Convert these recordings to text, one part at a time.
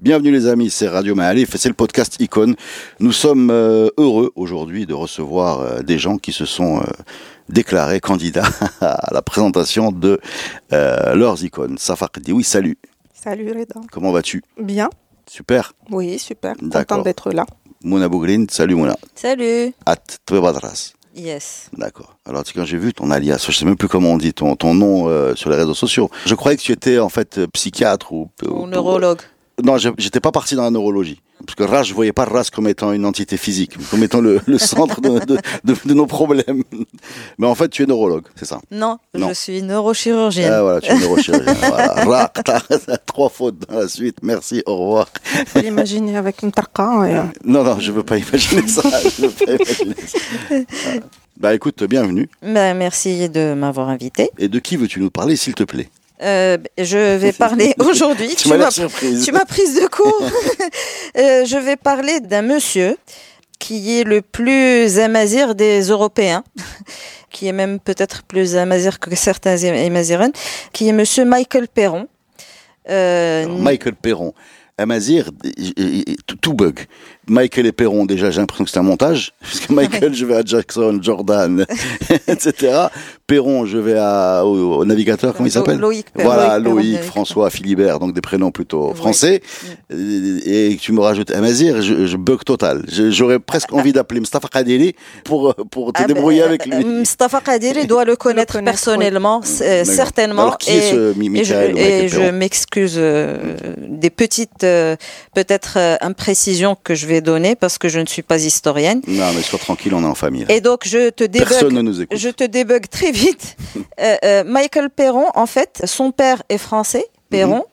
Bienvenue les amis, c'est Radio Maalif et c'est le podcast Icône. Nous sommes euh, heureux aujourd'hui de recevoir euh, des gens qui se sont euh, déclarés candidats à la présentation de leurs icônes. Safar oui, salut. Salut Reda. Comment vas-tu? Bien. Super. Oui, super. D'accord. Content d'être là. Mouna Bouglin, salut Mouna. Salut. At Twebadras. Yes. D'accord. Alors tu- quand j'ai vu ton alias, je sais même plus comment on dit ton, ton nom euh, sur les réseaux sociaux. Je croyais que tu étais en fait psychiatre ou, Ou neurologue. Non, je- j'étais pas parti dans la neurologie. Parce que RAS, je voyais pas RAS comme étant une entité physique, comme étant le, le centre de, de- de- de nos problèmes. Mais en fait, tu es neurologue, c'est ça? Non, Non. je suis neurochirurgienne. Ah voilà, tu es neurochirurgien. voilà. Ra, ta, trois fautes dans la suite. Merci, au revoir. Faut l'imaginer avec une tarqa. et, euh, Non, non, je veux pas imaginer ça. Je veux pas imaginer ça. Ah. Bah écoute, bienvenue. Ben, merci de m'avoir invité. Et de qui veux-tu nous parler, s'il te plaît? Euh, je vais parler aujourd'hui. Tu tu m'as prise de court. Euh, je vais parler d'un monsieur qui est le plus amazir des Européens, qui est même peut-être plus amazir que certains amazirens, qui est monsieur Michael Perron. Euh, Alors, Michael Perron. Amazir, tout bug. Michael et Perron, déjà, j'ai l'impression que c'est un montage. Puisque Michael, je vais à Jackson, Jordan, etc. Perron, je vais à, au, au navigateur, comment il s'appelle Loïc Perron. Voilà, Loïc. François, Philibert, donc des prénoms plutôt Oui. français. Et, et tu me rajoutes Amazir, je, je bug total. Je- J'aurais presque envie d'appeler Mustafa Kadeli pour, pour te Ah ben, débrouiller avec lui. euh, Mustafa Kadiri doit le connaître, connaître, personnellement, c'est- D'accord. certainement. Alors, qui est ce Mi- et je, m'excuse euh, des petites, euh, peut-être, euh, imprécisions que je vais donner parce que je ne suis pas historienne. Non, mais sois tranquille, on est en famille. là. Et donc, je te Personne débug. ne nous écoute. Je te débug très vite. Euh, euh, Michael Perron, en fait, son père est français, Perron,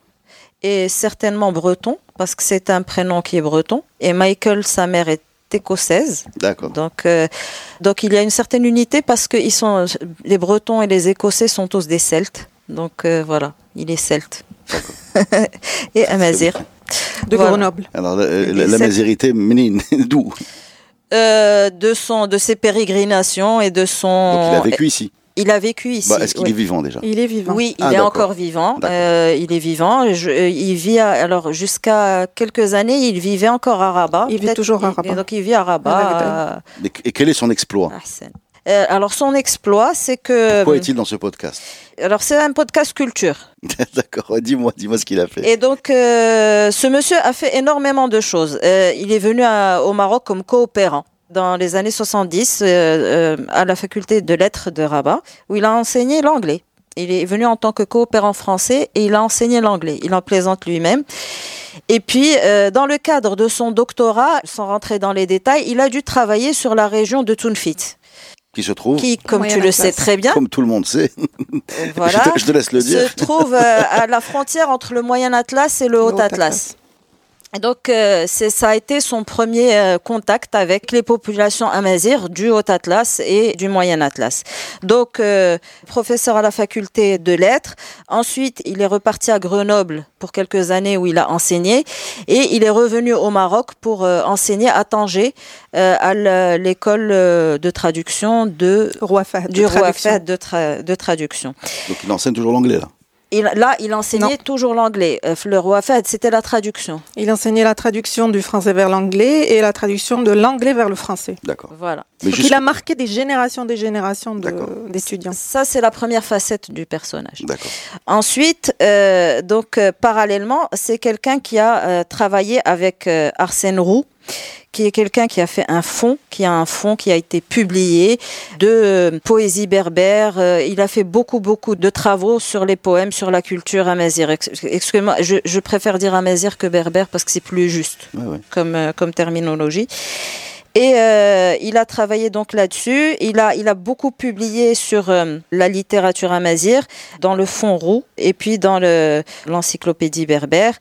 et certainement breton, parce que c'est un prénom qui est breton. Et Michael, sa mère est écossaise. D'accord. Donc, euh, donc il y a une certaine unité parce que ils sont, les Bretons et les Écossais sont tous des Celtes. Donc euh, voilà, il est Celte. et Amazir. de Voilà. Grenoble. Alors, la, la, d'où? Euh, de, son, de ses pérégrinations et de son. Donc il a vécu ici. Il a vécu ici. Bah, Est-ce qu'il oui. est vivant déjà? Il est vivant. Oui, il Ah, est encore vivant. Euh, il est vivant. Je- il vit à- alors jusqu'à quelques années, il vivait encore à Rabat. Il vit toujours à il- Rabat. Donc il vit à Rabat. À à- Et quel est son exploit? Euh, alors son exploit, c'est que. Pourquoi est-il dans ce podcast Alors c'est un podcast culture. D'accord, dis-moi, dis-moi ce qu'il a fait. Et donc, euh, ce monsieur a fait énormément de choses. Euh, il est venu à- au Maroc comme coopérant dans les années 70 euh, euh, à la faculté de lettres de Rabat, où il a enseigné l'anglais. Il est venu en tant que coopérant français et il a enseigné l'anglais. Il en plaisante lui-même. Et puis, euh, dans le cadre de son doctorat, sans rentrer dans les détails, il a dû travailler sur la région de Tunfit, Qui se trouve, qui, comme Moyen tu le sais très bien, comme tout le monde sait, voilà, je, te, je te laisse le dire. se trouve euh, à la frontière entre le Moyen Atlas et le Haut Haut Atlas. Donc, euh, ça a été son premier euh, contact avec les populations amazirs du Haut Atlas et du Moyen Atlas. Donc, euh, professeur à la faculté de lettres. Ensuite, il est reparti à Grenoble pour quelques années où il a enseigné. Et il est revenu au Maroc pour euh, enseigner à Tanger, euh, à l'école de traduction de, Roi Fahd. du de roi traduction. Fahd de, tra- de traduction. Donc il enseigne toujours l'anglais là. Il, là, il enseignait Non. toujours l'anglais. Euh, le roi Fahd, c'était la traduction. Il enseignait la traduction du français vers l'anglais et la traduction de l'anglais vers le français. D'accord. Voilà. Mais Donc juste- il a marqué des générations des générations de- d'étudiants. Ça, c'est la première facette du personnage. D'accord. Ensuite, euh, donc euh, parallèlement, c'est quelqu'un qui a euh, travaillé avec euh, Arsène Roux, qui est quelqu'un qui a fait un fonds, qui a un fonds qui a été publié de euh, poésie berbère. Euh, il a fait beaucoup, beaucoup de travaux sur les poèmes, sur la culture amazigh. Ex- Excusez-moi, je, je préfère dire amazigh que berbère parce que c'est plus juste comme, euh, comme terminologie. Et euh, il a travaillé donc là-dessus. Il a, il a beaucoup publié sur euh, la littérature amazigh, dans le fond roux, et puis dans le- l'encyclopédie berbère.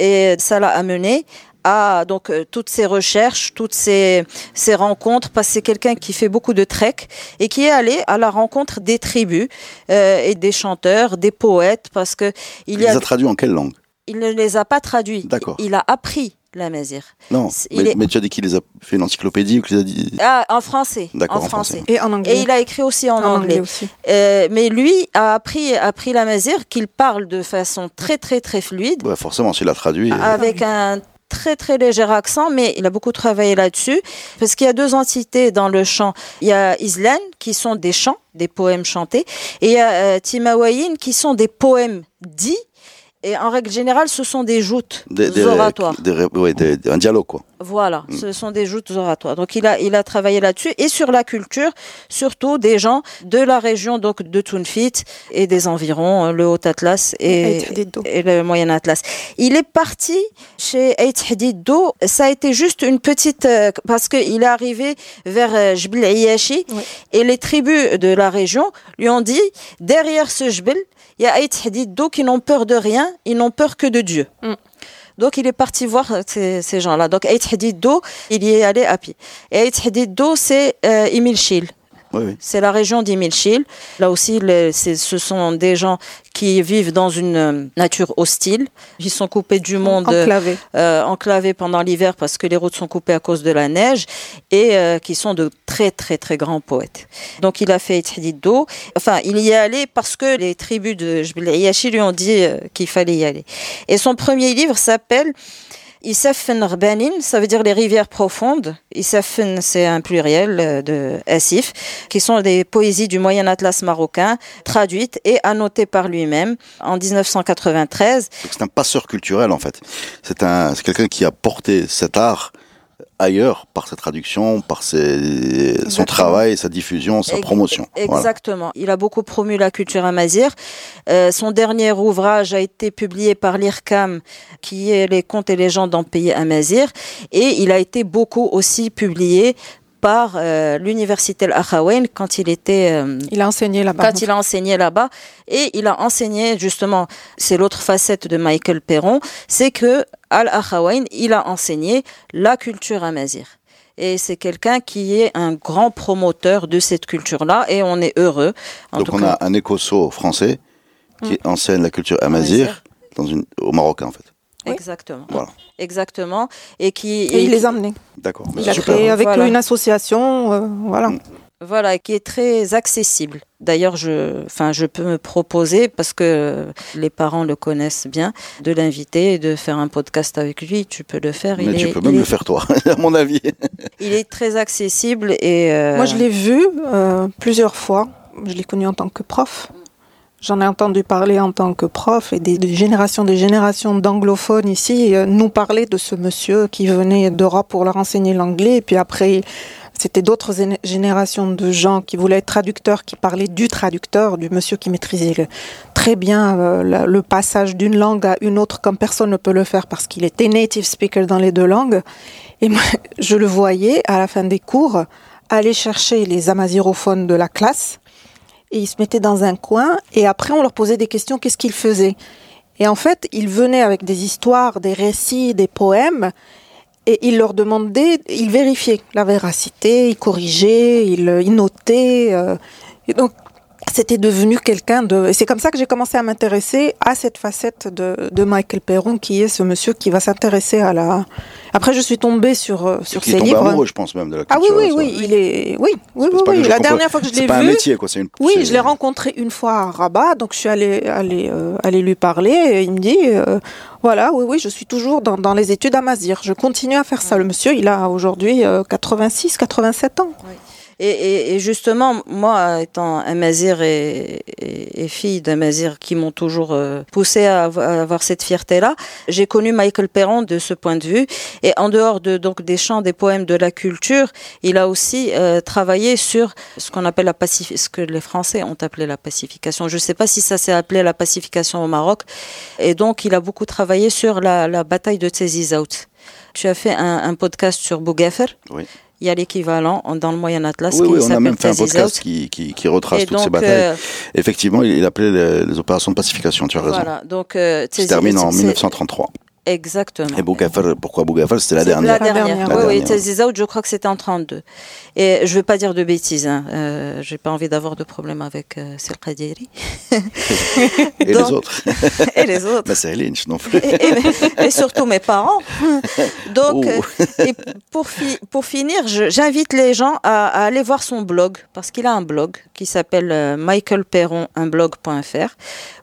Et ça l'a amené a donc euh, toutes ses recherches, toutes ses, ses rencontres, parce que c'est quelqu'un qui fait beaucoup de trek et qui est allé à la rencontre des tribus euh, et des chanteurs, des poètes, parce que il Il y les a, a traduits en quelle langue? Il ne les a pas traduits. D'accord. Il a appris la mazir. Non, il mais, est- mais tu as dit qu'il les a fait une encyclopédie ou qu'il les a dit... Ah, en français. D'accord, en en français. français. Et en anglais. Et il a écrit aussi en, En anglais. aussi. Euh, mais lui a appris, appris la mazir qu'il parle de façon très très très fluide, Ouais, forcément, s'il a traduit... euh, avec un très très léger accent, mais il a beaucoup travaillé là-dessus parce qu'il y a deux entités dans le chant. Il y a Islan qui sont des chants, des poèmes chantés, et il y a euh, Timawayin qui sont des poèmes dits. Et en règle générale, ce sont des joutes des, des- oratoires. des- ouais, des- un dialogue, quoi. Voilà, Mm. ce sont des joutes oratoires. Donc il a il a travaillé là-dessus et sur la culture, surtout des gens de la région donc de Tunfit et des environs, euh, le Haut Atlas et le Moyen Atlas. Il est parti chez Aït Hadidou. Ça a été juste une petite euh, parce que il est arrivé vers euh, Jbel Ayashi Oui. et les tribus de la région lui ont dit derrière ce Jbel, il y a Aït Hadidou qui n'ont peur de rien, ils n'ont peur que de Dieu. Mm. Donc il est parti voir ces, gens-là. Donc Aït Hadidou, il y est allé à pied. Et Aït Hadidou, c'est euh, Emile Schill. Oui, oui. C'est la région d'Imilchil. Là aussi, ce sont des gens qui vivent dans une euh, nature hostile. Ils sont coupés du monde, Enclavé. euh, enclavés pendant l'hiver parce que les routes sont coupées à cause de la neige et euh, qui sont de très très très grands poètes. Donc il a fait d'eau. Enfin, il y est allé parce que les tribus de Jbel Yashi lui ont dit euh, qu'il fallait y aller. Et son premier livre s'appelle Isafen Rbanin, ça veut dire les rivières profondes. Isafen, c'est un pluriel euh, de Asif, qui sont des poésies du Moyen Atlas marocain, traduites et annotées par lui-même en 1993. Donc c'est un passeur culturel en fait. C'est quelqu'un qui a porté cet art ailleurs par sa traduction, par ses, son travail, sa diffusion, sa promotion. Voilà. Exactement. Il a beaucoup promu la culture amazigh. Euh, son dernier ouvrage a été publié par l'IRCAM, qui est les contes et légendes en pays amazigh, et il a été beaucoup aussi publié par euh, l'université Al-Akhawain quand il était euh, Il a enseigné là-bas. quand il a enseigné là-bas et il a enseigné justement c'est l'autre facette de Michael Perron c'est que Al-Akhawain il a enseigné la culture amazigh et c'est quelqu'un qui est un grand promoteur de cette culture-là et on est heureux en Donc tout on cas. a un écosso français qui enseigne la culture amazigh Amazigh. dans une, au Maroc en fait. Oui. exactement Voilà. exactement et qui Et il les a amenés. D'accord. Il a créé avec Voilà. une association. euh, voilà. Voilà, qui est très accessible. D'ailleurs, je, enfin, je peux me proposer parce que les parents le connaissent bien, de l'inviter et de faire un podcast avec lui. Tu peux le faire. Mais il tu est, peux il même est- le faire toi, à mon avis. Il est très accessible et. euh, Moi, je l'ai vu euh, plusieurs fois. Je l'ai connu en tant que prof. J'en ai entendu parler en tant que prof et des, générations des générations d'anglophones ici euh, nous parlaient de ce monsieur qui venait d'Europe pour leur enseigner l'anglais. Et puis après, c'était d'autres générations de gens qui voulaient être traducteurs, qui parlaient du traducteur, du monsieur qui maîtrisait très bien euh, le passage d'une langue à une autre comme personne ne peut le faire parce qu'il était native speaker dans les deux langues. Et moi, je le voyais à la fin des cours aller chercher les amazirophones de la classe et ils se mettaient dans un coin et après on leur posait des questions, qu'est-ce qu'ils faisaient? Et en fait, ils venaient avec des histoires, des récits, des poèmes et ils leur demandaient, ils vérifiaient la véracité, ils corrigeaient, ils, ils notaient. euh, et donc, c'était devenu quelqu'un de... Et c'est comme ça que j'ai commencé à m'intéresser à cette facette de, de Michael Perron, qui est ce monsieur qui va s'intéresser à la... Après, je suis tombée sur, euh, sur qui ses est tombé livres. amoureux, je pense même, de la Ah culture. oui, oui, ça. oui, il est... Oui, oui, C'est oui, pas oui. La dernière fois que je C'est l'ai pas un vu... métier, quoi. C'est une. Oui, c'est- je l'ai rencontré une fois à Rabat, donc je suis allée, allée, euh, allée lui parler et il me dit, euh, voilà, oui, oui, je suis toujours dans, dans les études à Mazir. Je continue à faire ça. Le monsieur, il a aujourd'hui euh, 86, 87 ans. Et, et, et justement, moi, étant un mazir et, et, fille d'un mazir qui m'ont toujours euh, poussé à, avo- à avoir cette fierté-là, j'ai connu Michael Perron de ce point de vue. Et en dehors de donc des chants, des poèmes, de la culture, il a aussi euh, travaillé sur ce qu'on appelle la pacifi- ce que les Français ont appelé la pacification. Je ne sais pas si ça s'est appelé la pacification au Maroc. Et donc, il a beaucoup travaillé sur la, la bataille de Tsézizout. Tu as fait un, un podcast sur Bougafer. Oui. Il y a l'équivalent en- dans le Moyen Atlas Oui, qui oui, on a même fait un podcast qui, qui, qui retrace Et toutes ces batailles. euh, Effectivement, il, appelait les, les opérations de pacification, tu as raison. voilà, donc euh, Qui se termine en c'est- 1933. Exactement. Et Bougafal, pourquoi Bougafal C'était la C'est dernière. La dernière. La Oui, dernière. oui, La dernière. Tziza Out, je crois que c'était en 32. Et je veux pas dire de bêtises. Hein. Euh, J'ai pas envie d'avoir de problème avec euh, Sil Qadiri. Et Donc- les autres et les autres. Bah, c'est Lynch non plus. et, et- et surtout mes parents. Donc, Oh. euh, et pour, fi- pour finir, je- j'invite les gens à, à aller voir son blog, parce qu'il a un blog qui s'appelle euh, michaelperronunblog.fr,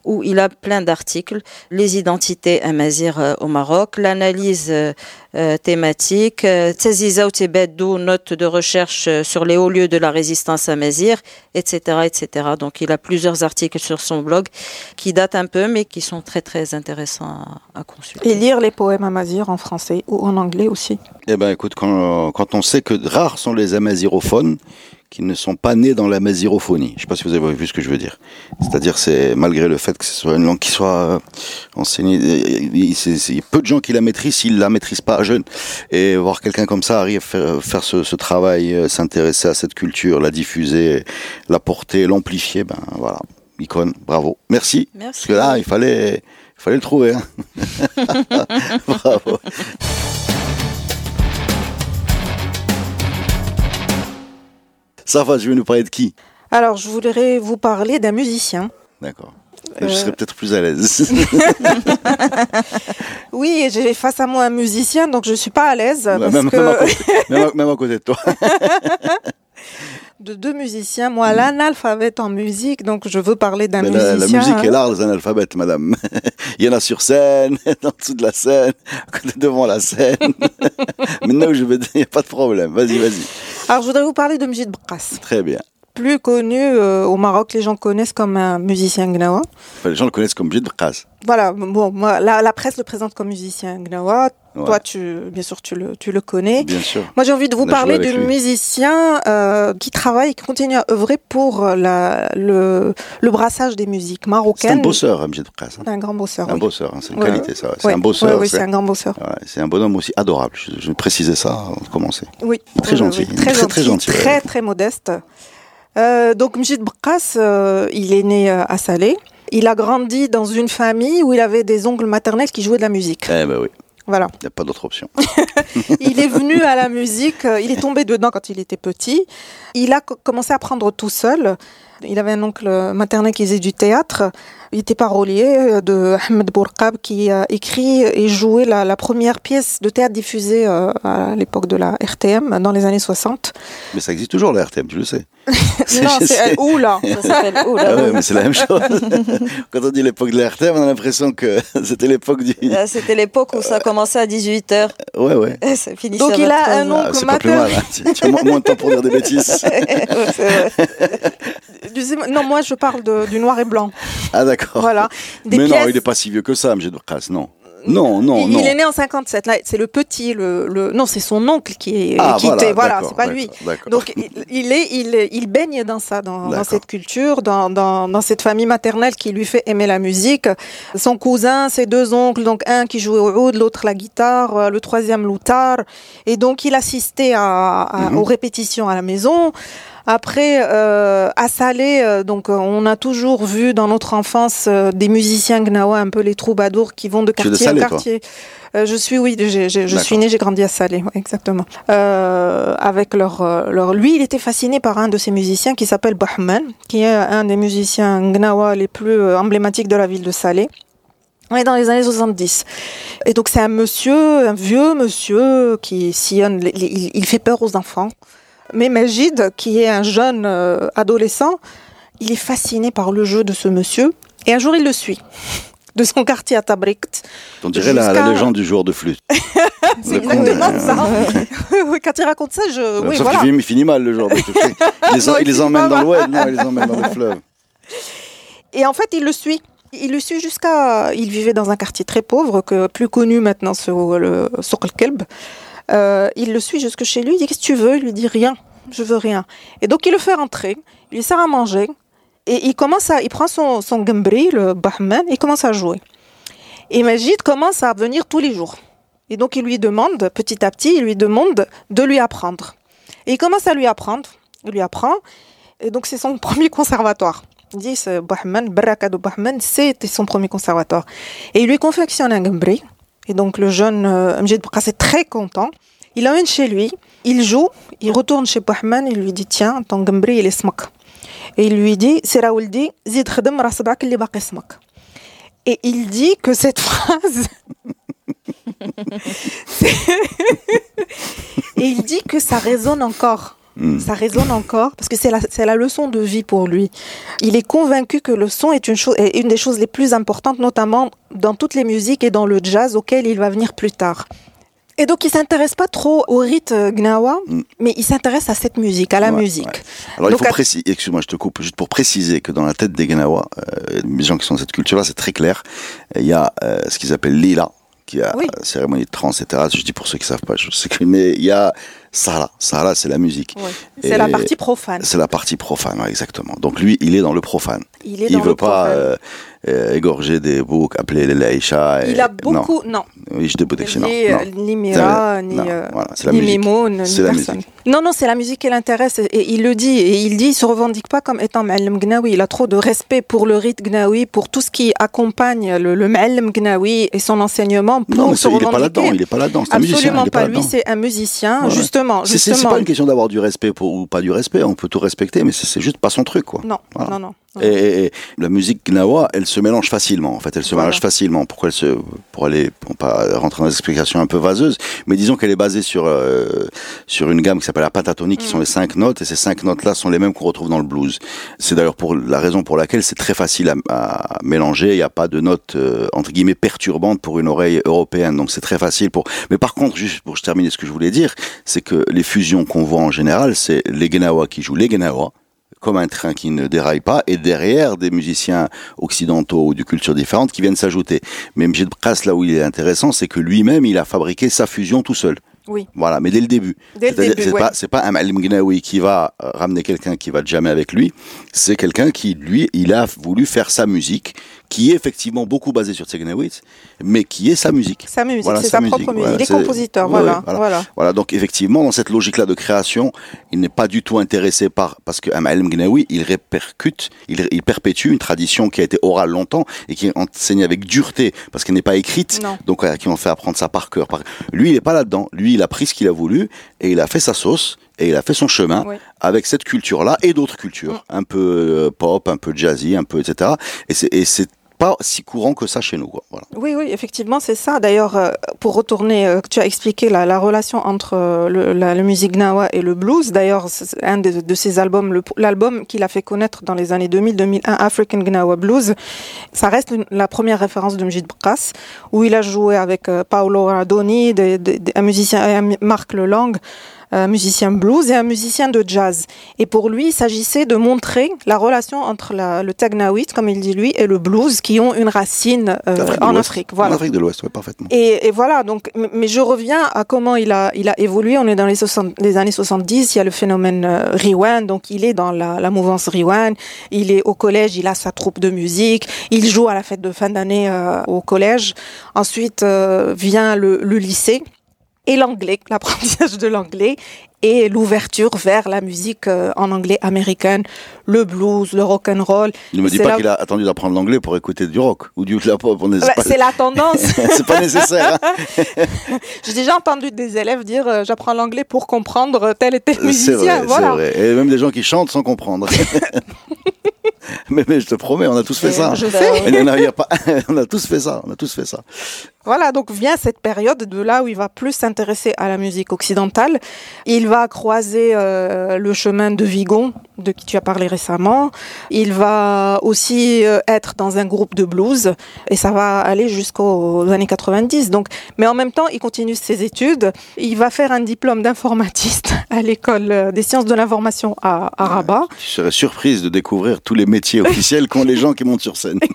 où il a plein d'articles, les identités amazirs euh, au Maroc, l'analyse euh, euh, thématique, euh, Tziza ou Tibedou, notes de recherche sur les hauts lieux de la résistance amazir, etc., etc. Donc, il a plusieurs articles sur son blog qui datent un peu, mais qui sont très, très intéressants à, à consulter. Et lire les poèmes amazirs en français ou en anglais aussi. Eh ben, écoute, quand, quand on sait que rares sont les amazirophones qui ne sont pas nés dans l'amazirophonie. Je sais pas si vous avez vu ce que je veux dire. C'est-à-dire, c'est malgré le fait que ce soit une langue qui soit euh, enseignée, euh, il y a peu de gens qui la maîtrisent s'ils la maîtrisent pas jeune. Et voir quelqu'un comme ça arrive à faire, faire ce, ce travail, euh, s'intéresser à cette culture, la diffuser, la porter, l'amplifier, ben voilà, icône, bravo, merci. Parce Merci. que là, il fallait, il fallait le trouver. Hein. bravo. Ça va, je vais nous parler de qui? Alors, je voudrais vous parler d'un musicien. D'accord. Euh. Je serais peut-être plus à l'aise. Oui, j'ai face à moi un musicien, donc je suis pas à l'aise même, que même à côté, même à- même à côté de toi. de deux musiciens, moi l'analphabète en musique, donc je veux parler d'un Mais la, musicien. la musique est l'art des analphabètes, madame. Il y en a sur scène, en dessous de la scène, devant la scène. Maintenant, je vais, il n'y a pas de problème. Vas-y, vas-y. Alors, je voudrais vous parler de Mjid Bras, Très bien. Plus connu euh, au Maroc, les gens connaissent comme un musicien gnawa. Enfin, les gens le connaissent comme Gilles Bras. Voilà, bon, moi, la, la presse le présente comme musicien gnawa. Ouais. Toi, tu, bien sûr, tu le, tu le connais. Bien sûr. Moi, j'ai envie de vous parler du lui. musicien euh, qui travaille, qui continue à œuvrer pour la, le, le brassage des musiques C'est un marocaines. bosseur, hein, Gilles Bras. hein. Un grand bosseur. Un oui. bosseur, hein, c'est une Ouais. qualité, ça. C'est Ouais. un bosseur. Oui, c'est- un grand bosseur. C'est un bonhomme aussi adorable. Je, je vais préciser ça avant de commencer. Oui. Très gentil. Très, Très, gentil. Très, très modeste. Euh, donc, Mjid Bras, euh, il est né euh, à Salé. Il a grandi dans une famille où il avait des oncles maternels qui jouaient de la musique. Eh ben oui, Voilà. il n'y a pas d'autre option. Il est venu à la musique, il est tombé dedans quand il était petit. Il a co- commencé à apprendre tout seul. Il avait un oncle maternel qui faisait du théâtre. Il était parolier euh, de Ahmed Bourqab qui a écrit et joué la, la première pièce de théâtre diffusée euh, à l'époque de la RTM dans les années 60. Mais ça existe toujours, la RTM, tu le sais. non, c'est là Ça s'appelle là Ah ouais, mais c'est la même chose. Quand on dit l'époque de la RTM, on a l'impression que c'était l'époque du. Là, C'était l'époque où ça commençait à 18h Ouais, ouais. et ça finissait Donc, il a 23 un oncle Ah, mal. hein. Tu tu as moins, moins de temps pour dire des bêtises. Ouais, Non, moi je parle de- du noir et blanc. Ah, d'accord. Voilà. Des mais pièces. non, il n'est pas si vieux que ça, M. Bras, non. Non, non, il, non. il est né en 57. Là, c'est le petit, le, le- non, c'est son oncle qui est Ah, qui voilà, était- voilà, c'est pas lui. Donc il, il est, il, il baigne dans ça, dans, cette culture, dans, dans, dans cette famille maternelle qui lui fait aimer la musique. Son cousin, ses deux oncles, donc un qui jouait au oud, l'autre la guitare, le troisième l'outar, et donc il assistait à, à- Mhm. aux répétitions à la maison. Après, euh, à Salé, euh, donc euh, on a toujours vu dans notre enfance euh, des musiciens gnawa, un peu les troubadours qui vont de es de quartier Salé, en toi quartier. Euh, je suis, oui, je suis née, j'ai grandi à Salé, ouais, exactement. Euh, avec leur, leur, lui, il était fasciné par un de ces musiciens qui s'appelle Bahman, qui est un des musiciens gnawa les plus emblématiques de la ville de Salé. On est dans les années 70. Et donc c'est un monsieur, un vieux monsieur qui sillonne, il fait peur aux enfants. Mais Majid, qui est un jeune euh, adolescent, il est fasciné par le jeu de ce monsieur. Et un jour, il le suit. De son quartier à Tabrikt. On dirait la, légende du joueur de flûte. C'est con, exactement ça. Quand il raconte ça, je. Oui, Sauf voilà. qu'il finit, mal, le joueur de flûte. Il les, en- il emmène dans l'ouest, non, il les emmène dans le fleuve. Et en fait, il le suit. Il le suit jusqu'à. Il vivait dans un quartier très pauvre, que, plus connu maintenant sur le Souk el-Kelb. Euh, il le suit jusque chez lui. Il dit Qu'est-ce que tu veux? Il lui dit Rien. Je veux rien. Et donc, il le fait rentrer. Il lui sert à manger. Et il commence à. Il prend son, son gambri, le Bahman, et il commence à jouer. Et Majid commence à venir tous les jours. Et donc, il lui demande, petit à petit, il lui demande de lui apprendre. Et il commence à lui apprendre. Il lui apprend. Et donc, c'est son premier conservatoire. Il dit, Bahman, Baraka de Bahman, c'était son premier conservatoire. Et il lui confectionne un gambri. Et donc le jeune euh, Mjid Boukas est très content. Il l'emmène chez lui, il joue, il retourne chez Bouhman, il lui dit Tiens, ton gambri, il est smak. Et il lui dit C'est Raouldi, zid khadam rasbak li baqi smak. Et il dit que cette phrase. Et il dit que ça résonne encore. Hmm. Ça résonne encore parce que c'est la, la leçon de vie pour lui. Il est convaincu que le son est une, chose, est une des choses les plus importantes, notamment dans toutes les musiques et dans le jazz auquel il va venir plus tard. Et donc il s'intéresse pas trop au rite euh, gnawa, Mm. mais il s'intéresse à cette musique, à la Ouais, musique. ouais. Alors Donc, il faut à- préciser, excuse-moi, je te coupe, juste pour préciser que dans la tête des Ganawa, euh, les gens qui sont dans cette culture-là, c'est très clair. Il y a euh, ce qu'ils appellent Lila, qui a Oui. euh, cérémonie de trans, etc. Je dis pour ceux qui savent pas, je sais que, mais il y a Sahara. Sahara, c'est la musique. C'est la partie profane. C'est la partie profane, ouais, exactement. Donc lui, il est dans le profane. Il dans veut pas euh, euh, égorger des boucs, appeler les Laïcha. il a beaucoup, non, Oui, je déboute, non. ni, euh, ni Mira, ni, euh, voilà, la ni. Mimoun, ni personne. Non, non, c'est la musique qui l'intéresse et il le dit. Et il dit, il se revendique pas comme étant Ma'alem Gnawi. Il a trop de respect pour le rite Gnawi, pour tout ce qui accompagne le, le Ma'alem Gnawi et son enseignement pour Non, mais se c'est- il est pas là-dedans, il est pas là-dedans. C'est un musicien, Absolument pas. pas Lui, c'est un musicien, justement. C'est- pas une question d'avoir du respect pour, ou pas du respect, on peut tout respecter, mais c'est c'est juste pas son truc, quoi. Non, Voilà. non, non. Non. Et, et- et la musique gnawa, elle se mélange facilement. En fait, elle se Voilà. mélange facilement. Pourquoi elle se, pour aller, pour pas rentrer dans des explications un peu vaseuses, mais disons qu'elle est basée sur euh, sur une gamme qui s'appelle la pentatonique, Mm. qui sont les cinq notes, et ces cinq notes-là sont les mêmes qu'on retrouve dans le blues. C'est d'ailleurs pour la raison pour laquelle c'est très facile à, à mélanger. Il n'y a pas de notes euh, entre guillemets perturbantes pour une oreille européenne, donc c'est très facile pour. Mais par contre, juste pour terminer ce que je voulais dire, c'est que les fusions qu'on voit en général, c'est les gnawa qui jouent les gnawa comme un train qui ne déraille pas, et derrière des musiciens occidentaux ou de cultures différentes qui viennent s'ajouter. Mais Mjid Bras, là où il est intéressant, c'est que lui-même, il a fabriqué sa fusion tout seul. Oui. Voilà, mais dès le début. Dès le début, c'est ouais. pas, c'est pas un Malim Gnawi qui va euh, ramener quelqu'un qui va jamais avec lui. C'est quelqu'un qui, lui, il a voulu faire sa musique, qui est effectivement beaucoup basée sur Tsegnawitz, mais qui est sa musique. Sa musique, Voilà, c'est sa sa musique, propre musique. voilà, il est compositeur, voilà, ouais, voilà. voilà. Donc effectivement, dans cette logique-là de création, il n'est pas du tout intéressé par, parce que Amalem Gnawi, il répercute, il, il perpétue une tradition qui a été orale longtemps et qui est enseignée avec dureté, parce qu'elle n'est pas écrite, Non. donc à qui on fait apprendre ça par cœur. Par- Lui, il n'est pas là-dedans. Lui, il a pris ce qu'il a voulu et il a fait sa sauce et il a fait son chemin Oui. avec cette culture-là et d'autres cultures, Mm. un peu euh, pop, un peu jazzy, un peu etc. Et c'est pas si courant que ça chez nous, quoi. Oui, oui, effectivement, c'est ça. D'ailleurs, euh, pour retourner, euh, tu as expliqué la, la relation entre euh, le, la, la musique gnawa et le blues. D'ailleurs, un de, ses albums, l'album qu'il a fait connaître dans les années 2000-2001, African Gnawa Blues, ça reste la première référence de Mjid Bras, où il a joué avec Paolo Radoni, des- des- un musicien, Marc Lelang, un musicien blues et un musicien de jazz. Et pour lui, il s'agissait de montrer la relation entre la- le tagnawit, comme il dit lui, et le blues, qui ont une racine euh, en. Afrique. Voilà. En Afrique de l'Ouest, ouais, parfaitement. Et, et voilà, donc, mais je reviens à comment il a, il a évolué. On est dans les, 60 les années 70, il y a le phénomène euh, Riwan, donc il est dans la, la mouvance Riwan. Il est au collège, il a sa troupe de musique, il joue à la fête de fin d'année euh, au collège. Ensuite euh, vient le, le lycée et l'anglais, l'apprentissage de l'anglais et l'ouverture vers la musique euh, en anglais américaine, le blues, le rock and roll. Ne me dis pas là- qu'il a attendu d'apprendre l'anglais pour écouter du rock ou du de la pop. Bah, pas- C'est la tendance. c'est pas nécessaire. hein. J'ai déjà entendu des élèves dire euh, j'apprends l'anglais pour comprendre tel et tel musicien. vrai, c'est voilà. vrai. Et même des gens qui chantent sans comprendre. mais, mais je te promets, on a tous fait ça. Je sais. oui. Il y en a, il y a pas, on a tous fait ça. On a tous fait ça. Voilà, donc vient cette période de là où il va plus s'intéresser à la musique occidentale. Il va croiser euh, le chemin de Vigon, de qui tu as parlé récemment. Il va aussi euh, être dans un groupe de blues et ça va aller jusqu'aux années 90. Donc, mais en même temps, il continue ses études. Il va faire un diplôme d'informatiste à l'école des sciences de l'information à, à Rabat. Tu serais surprise de découvrir tous les métiers officiels qu'ont les gens qui montent sur scène.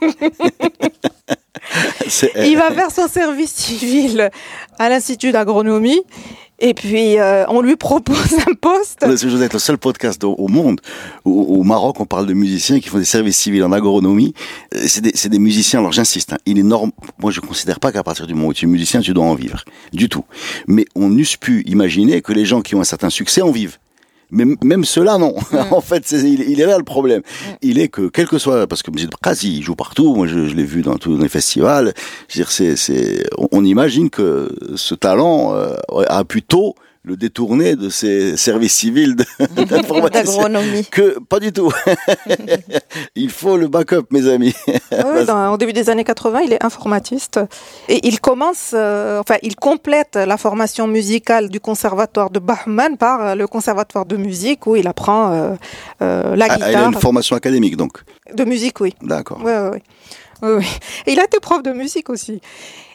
Il va faire son service civil à l'Institut d'agronomie. Et puis, euh, on lui propose un poste. Je vous êtes le seul podcast au, au monde où, au Maroc on parle de musiciens qui font des services civils en agronomie. Euh, C'est des, musiciens. Alors j'insiste, hein, il est norme. Moi je considère pas qu'à partir du moment où tu es musicien tu dois en vivre du tout. Mais on n'eût pu imaginer que les gens qui ont un certain succès en vivent. Mais même cela, non. en fait, il, il est là le problème. Il est que, quel que soit, parce que Mzid Bkazi, il joue partout. Moi, je, je l'ai vu dans tous les festivals. Je veux dire, c'est, c'est, on, on imagine que ce talent euh, a pu tôt le détourner de ses services civils. D'agronomie. Que pas du tout. il faut le backup, mes amis. Oui, dans- au début des années 80, il est informatiste et il commence, euh, enfin, il complète la formation musicale du conservatoire de Bahman par euh, le conservatoire de musique où il apprend euh, euh, la Ah, Il a guitare. une formation académique, donc. De musique, oui. D'accord. Ouais, ouais. Oui, oui. Et il a été prof de musique aussi.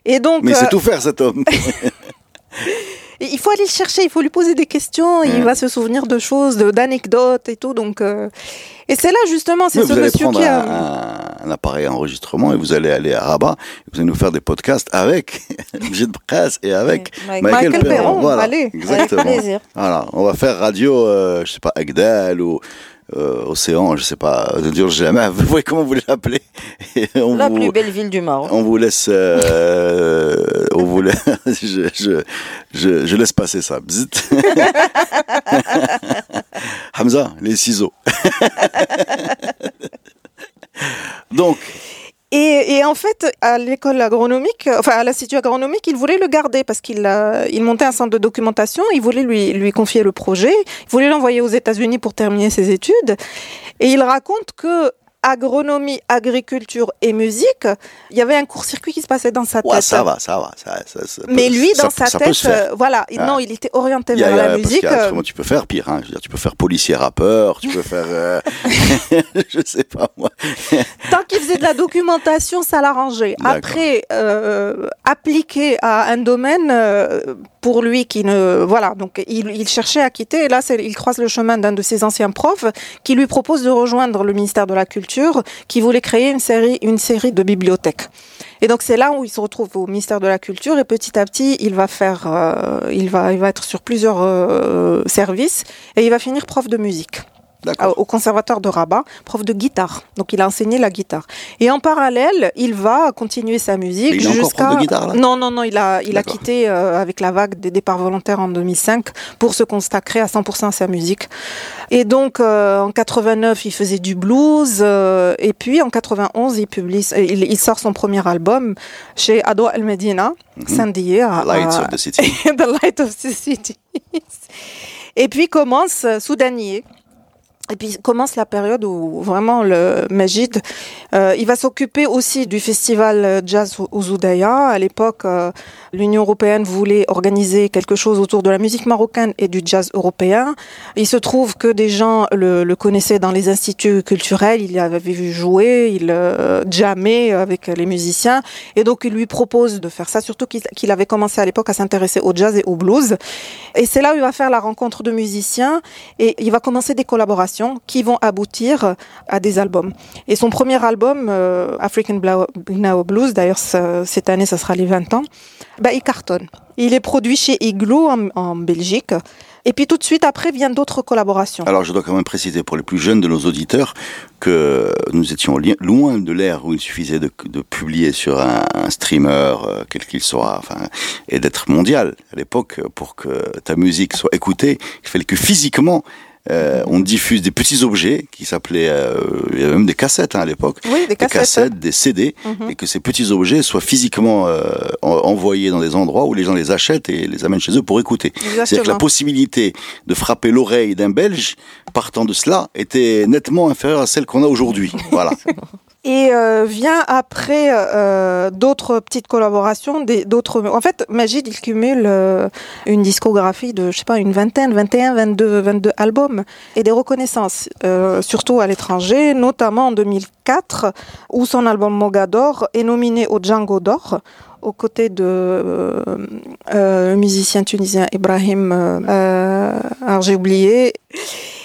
Et donc, Mais c'est tout faire, cet homme. Et Il faut aller le chercher, il faut lui poser des questions, il Mm. va se souvenir de choses, de- d'anecdotes et tout. Donc, euh, et c'est là justement, c'est Oui, ce vous allez monsieur prendre qui a. un, un appareil enregistrement et vous allez aller à Rabat. Vous allez nous faire des podcasts avec Brigitte Bress et avec Avec Michael, Michael Perron. Perron, Voilà, allez. exactement. Avec plaisir. Voilà, on va faire radio, euh, je sais pas, Agdal ou euh, Océan, je sais pas, de dire jamais. Vous voyez comment vous l'appelez La vous, plus belle ville du Maroc. On vous laisse, euh, on vous laisse, je, je, je, je laisse passer ça. Hamza, les ciseaux. Donc, Et, en fait, à l'école agronomique, enfin à l'institut agronomique, il voulait le garder parce qu'il il montait un centre de documentation, il voulait lui, lui confier le projet, il voulait l'envoyer aux États-Unis pour terminer ses études. Et il raconte que agronomie, agriculture et musique, il y avait un court-circuit qui se passait dans sa tête. ouais, ça va, ça va. Ça, ça- ça peut- Mais lui, dans sa tête, euh, voilà, Ah. non, il était orienté a- vers a- la musique. a euh, tu peux faire pire. Hein. Je veux dire, tu peux faire policier rappeur, tu peux faire, euh, je sais pas moi. Tant qu'il faisait de la documentation, ça l'arrangeait. Après, euh, appliquer à un domaine pour lui qui ne, voilà, donc il, il cherchait à quitter. Et là, il croise le chemin d'un de ses anciens profs qui lui propose de rejoindre le ministère de la Culture, qui voulait créer une série, une série de bibliothèques. Et donc c'est là où il se retrouve au ministère de la Culture et petit à petit il va faire, euh, il va, il va être sur plusieurs euh, services et il va finir prof de musique. Au conservatoire de Rabat, prof de guitare. Donc il a enseigné la guitare. Et en parallèle, il va continuer sa musique jusqu'à. Non, non, non, il a, il a quitté euh, avec la vague des départs volontaires en 2005 pour se consacrer à 100% à sa musique. Et donc euh, en 89, il faisait du blues. euh, et puis en 91, il publie, il, il sort son premier album chez Ado El Medina, Saint-Dié, à- Mhm. Lights of the City. the Light of the City. Et puis commence euh, Soudanier. Et puis commence la période où vraiment le Majid, euh, il va s'occuper aussi du festival euh, jazz au Zoudaya. À l'époque, euh, l'Union européenne voulait organiser quelque chose autour de la musique marocaine et du jazz européen. Il se trouve que des gens le, le connaissaient dans les instituts culturels. Il avait vu jouer, il euh, jammait avec les musiciens, et donc il lui propose de faire ça. Surtout qu'il avait commencé à l'époque à s'intéresser au jazz et au blues. Et c'est là où il va faire la rencontre de musiciens et il va commencer des collaborations qui vont aboutir à des albums. Et son premier album, euh, African Now Blues, d'ailleurs ce- cette année ça sera les 20 ans, bah, il cartonne. Il est produit chez Igloo en, Belgique. Et puis tout de suite après viennent d'autres collaborations. Alors, je dois quand même préciser pour les plus jeunes de nos auditeurs que nous étions loin de l'ère où il suffisait de, publier sur un, un streamer, euh, quel qu'il soit, enfin, et d'être mondial. À l'époque, pour que ta musique soit écoutée, il fallait que physiquement, euh, on diffuse des petits objets qui s'appelaient, euh, il y avait même des cassettes hein, à l'époque, Oui, des des cassettes. cassettes, des CD, Mhm. et que ces petits objets soient physiquement euh, en- envoyés dans des endroits où les gens les achètent et les amènent chez eux pour écouter. C'est-à-dire que la possibilité de frapper l'oreille d'un Belge, partant de cela, était nettement inférieure à celle qu'on a aujourd'hui. Voilà. Et euh, vient après euh, d'autres petites collaborations, d'autres. En fait, Majid il cumule euh, une discographie de je sais pas une vingtaine, 21, 22, 22 albums et des reconnaissances, euh, surtout à l'étranger, notamment en 2004 où son album Mogador est nominé au Django d'or aux côtés de euh, euh, musicien tunisien Ibrahim. Euh, euh, alors j'ai oublié.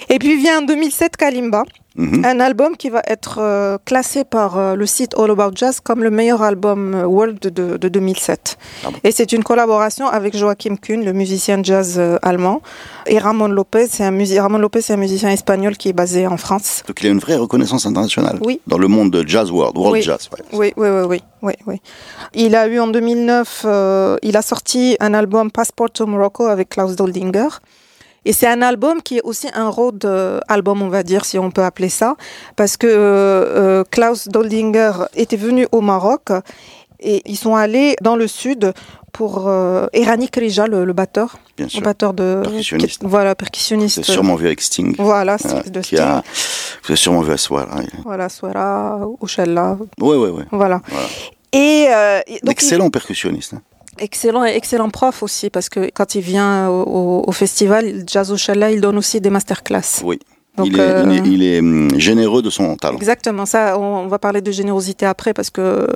Et puis vient en 2007 Kalimba. Mhm. Un album qui va être euh, classé par euh, le site All About Jazz comme le meilleur album euh, world de, de 2007. Ah bon Et c'est une collaboration avec Joachim Kuhn, le musicien jazz euh, allemand, et Ramon Lopez, c'est un, Ramon Lopez, un musicien espagnol qui est basé en France. Donc il y a une vraie reconnaissance internationale Oui. dans le monde de jazz world, world Oui. jazz. ouais. Oui, oui, oui, oui, oui, oui. Il a eu en 2009, euh, il a sorti un album Passport to Morocco avec Klaus Doldinger. Et c'est un album qui est aussi un road euh, album, on va dire, si on peut appeler ça, parce que euh, Klaus Doldinger était venu au Maroc et ils sont allés dans le sud pour euh, Erani Krija, le, le batteur, Bien le sûr. batteur de Percussionniste. voilà Vous percussionniste. avez sûrement vu avec Sting. Voilà, Voilà, de Sting. a- vous avez sûrement vu Aswar. Hein. Voilà, Swara, Ouchella, Ouais, ouais, ouais. voilà. Voilà. Et euh, et donc, il- Excellent percussionniste. hein. Excellent, excellent prof aussi, parce que quand il vient au, au- au festival Jazz Ouchella, il donne aussi des masterclass. Oui. Donc, il, est, euh, il est- il est, hum, généreux de son talent. Exactement, ça, on, va parler de générosité après parce que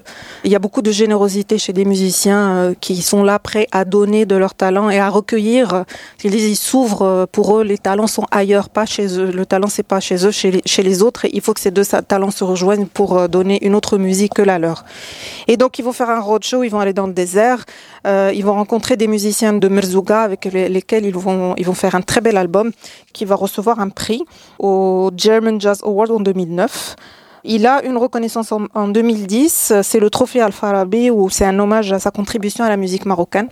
il y a beaucoup de générosité chez des musiciens euh, qui sont là prêts à donner de leur talent et à recueillir. euh, Ils s'ouvrent euh, pour eux, les talents sont ailleurs, pas chez eux. Le talent, c'est pas chez eux, chez les, chez les autres. Et il faut que ces deux talents se rejoignent pour euh, donner une autre musique que la leur. Et donc, ils vont faire un roadshow, ils vont aller dans le désert, euh, ils vont rencontrer des musiciens de Merzouga avec les- lesquels ils vont, ils vont faire un très bel album qui va recevoir un prix au German Jazz Award en 2009. Il a une reconnaissance en, en 2010, c'est le trophée Al-Farabi où c'est un hommage à sa contribution à la musique marocaine.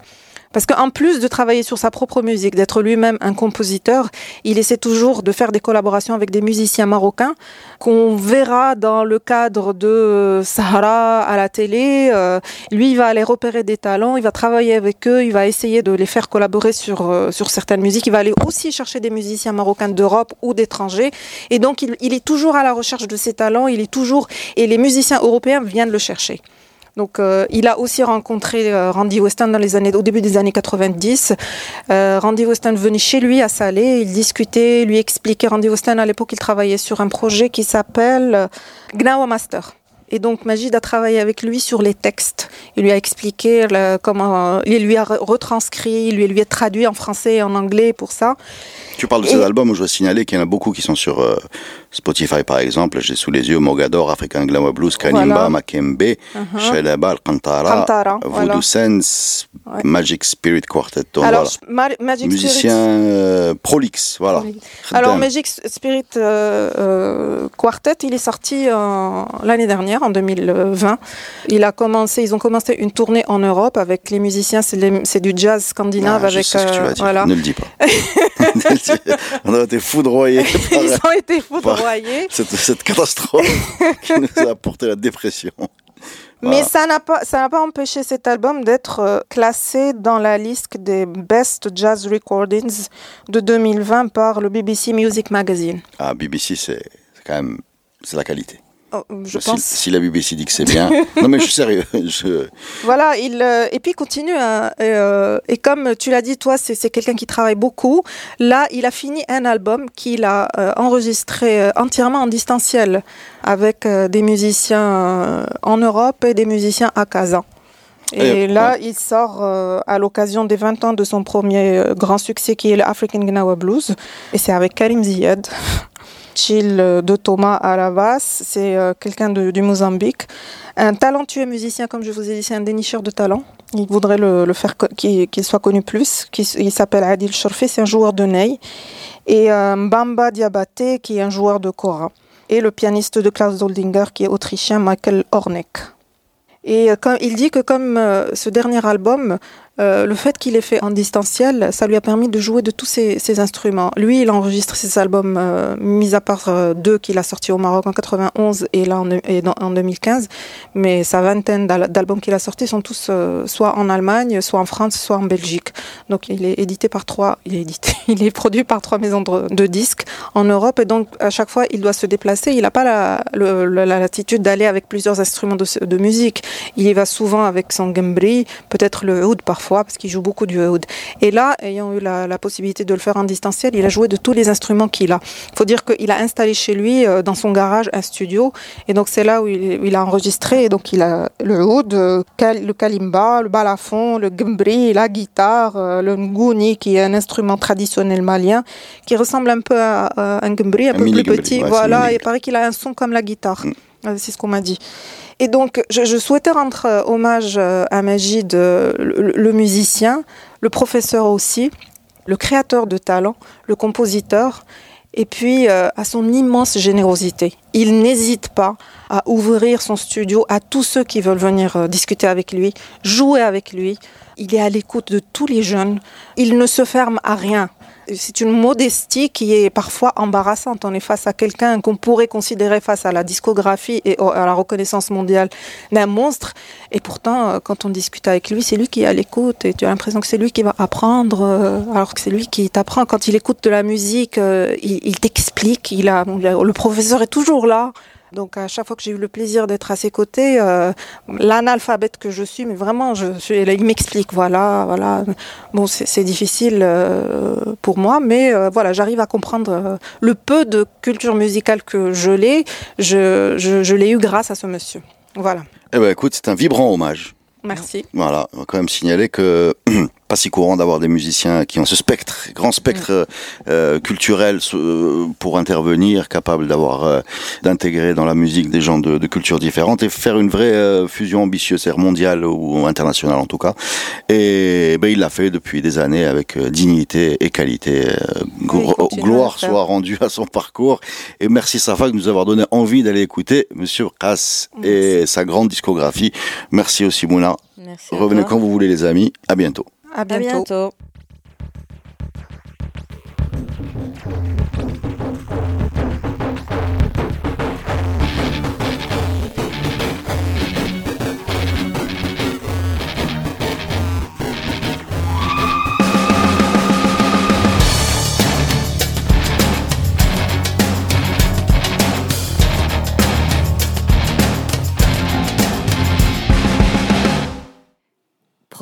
Parce qu'en plus de travailler sur sa propre musique, d'être lui-même un compositeur, il essaie toujours de faire des collaborations avec des musiciens marocains qu'on verra dans le cadre de euh, Sahara à la télé. Euh, lui, il va aller repérer des talents, il va travailler avec eux, il va essayer de les faire collaborer sur, euh, sur certaines musiques. Il va aller aussi chercher des musiciens marocains d'Europe ou d'étrangers. Et donc, il, il est toujours à la recherche de ses talents, il est toujours... Et les musiciens européens viennent le chercher. Donc, euh, il a aussi rencontré euh, Randy Weston dans les années, au début des années 90. Euh, Randy Weston venait chez lui à Salé, il discutait, lui expliquait. Randy Weston, à l'époque, il travaillait sur un projet qui s'appelle Gnawa Master. Et donc, Majid a travaillé avec lui sur les textes. Il lui a expliqué le- comment, euh, il lui a re- retranscrit, il lui, lui a traduit en français et en anglais pour ça. Tu parles de Et- ces albums où je dois signaler qu'il y en a beaucoup qui sont sur euh, Spotify par exemple. J'ai sous les yeux Mogador, African Glamour Blues, Kanimba, Voilà. Makembe. Shalaba, Al-Qantara, Kantara, Voodoo voilà. Sense, Ouais. Magic Spirit Quartet. Donc, Alors, voilà. Ma- Magic Musicien euh, prolix, voilà. Oui. Alors. Magic Spirit euh, Quartet, il est sorti l'année dernière, en 2020. Il a commencé, ils ont commencé une tournée en Europe avec les musiciens, c'est du jazz scandinave Ah, je avec. sais ce que tu euh, vas dire. voilà. Ne le dis pas. On a été foudroyés par Ils ont été foudroyés. cette, cette catastrophe qui nous a apporté la dépression. Mais ça n'a pas, ça n'a pas empêché cet album d'être euh, classé dans la liste des Best Jazz Recordings de 2020 par le BBC Music Magazine. Ah, BBC, c'est c'est quand même c'est la qualité. Oh, je si, pense. si la BBC dit que c'est bien. non, mais je suis sérieux. Je... Voilà, il, euh, et puis il continue. hein, et, euh, et comme tu l'as dit, toi, c'est quelqu'un qui travaille beaucoup. Là, il a fini un album qu'il a euh, enregistré entièrement en distanciel avec des musiciens en Europe et des musiciens à Kazan. Et Et, là, il sort à l'occasion des 20 ans de son premier grand succès qui est le African Gnawa Blues. Et c'est avec Karim Ziyad. Chill euh, de Thomas à la basse, c'est euh, quelqu'un du Mozambique. Un talentueux musicien, comme je vous ai dit, c'est un dénicheur de talent. Il voudrait le, faire qu'il soit connu plus. Il s'appelle Adil Shorfi, c'est un joueur de ney. Et euh, Mbamba Diabaté, qui est un joueur de kora. Et le pianiste de Klaus Doldinger, qui est autrichien, Michael Horneck. Et il dit que comme ce dernier album, euh, le fait qu'il ait fait en distanciel, ça lui a permis de jouer de tous ses, instruments. Lui, il enregistre ses albums, euh, mis à part euh, deux qu'il a sortis au Maroc en 91 et là en, et dans- en 2015, mais sa vingtaine d'al- d'albums qu'il a sortis sont tous soit en Allemagne, soit en France, soit en Belgique. Donc il est édité par trois, il est produit par trois maisons de, disques en Europe et donc à chaque fois il doit se déplacer. Il n'a pas la, latitude d'aller avec plusieurs instruments de, de musique. Il y va souvent avec son gambri, peut-être le oud parfois parce qu'il joue beaucoup du oud. Et là, ayant eu la, la possibilité de le faire en distanciel, il a joué de tous les instruments qu'il a. Il faut dire qu'il a installé chez lui euh, dans son garage un studio et donc c'est là où il, où il a enregistré. Et donc il a le oud, euh, le kalimba, le balafon, le gambri, la guitare, euh, le nguni qui est un instrument traditionnel malien qui ressemble un peu à, à un gambri, un, Un peu plus petit. ouais, voilà, et il paraît qu'il a un son comme la guitare. Mm. C'est ce qu'on m'a dit. Et donc, je, souhaitais rendre euh, hommage euh, à Majid, euh, le, musicien, le professeur aussi, le créateur de talent, le compositeur, et puis euh, à son immense générosité. Il n'hésite pas à ouvrir son studio à tous ceux qui veulent venir discuter avec lui, jouer avec lui. Il est à l'écoute de tous les jeunes. Il ne se ferme à rien. C'est une modestie qui est parfois embarrassante. On est face à quelqu'un qu'on pourrait considérer face à la discographie et à la reconnaissance mondiale d'un monstre. Et pourtant, euh, quand on discute avec lui, c'est lui qui est à l'écoute et tu as l'impression que c'est lui qui va apprendre, euh, alors que c'est lui qui t'apprend. Quand il écoute de la musique, euh, il, il t'explique. Il a, le professeur est toujours là. Donc à chaque fois que j'ai eu le plaisir d'être à ses côtés, euh, l'analphabète que je suis, mais vraiment, je, il m'explique, voilà, voilà. Bon, c'est difficile euh, pour moi, mais euh, voilà, j'arrive à comprendre le peu de culture musicale que je l'ai, je, je, je l'ai eu grâce à ce monsieur. Voilà. Eh ben écoute, c'est un vibrant hommage. Merci. Voilà, on va quand même signaler que pas si courant d'avoir des musiciens qui ont ce spectre, grand spectre euh, culturel euh, pour intervenir, capable d'avoir euh, d'intégrer dans la musique des gens de, de, cultures différentes et faire une vraie fusion ambitieuse, mondiale ou internationale en tout cas. Et ben, il l'a fait depuis des années avec dignité et qualité. Oui, gloire soit rendue à son parcours. Et merci Safa de nous avoir donné envie d'aller écouter Monsieur Kass et sa grande discographie. Merci aussi Mouna. Merci Revenez quand vous voulez les amis. À bientôt. À bientôt. À bientôt.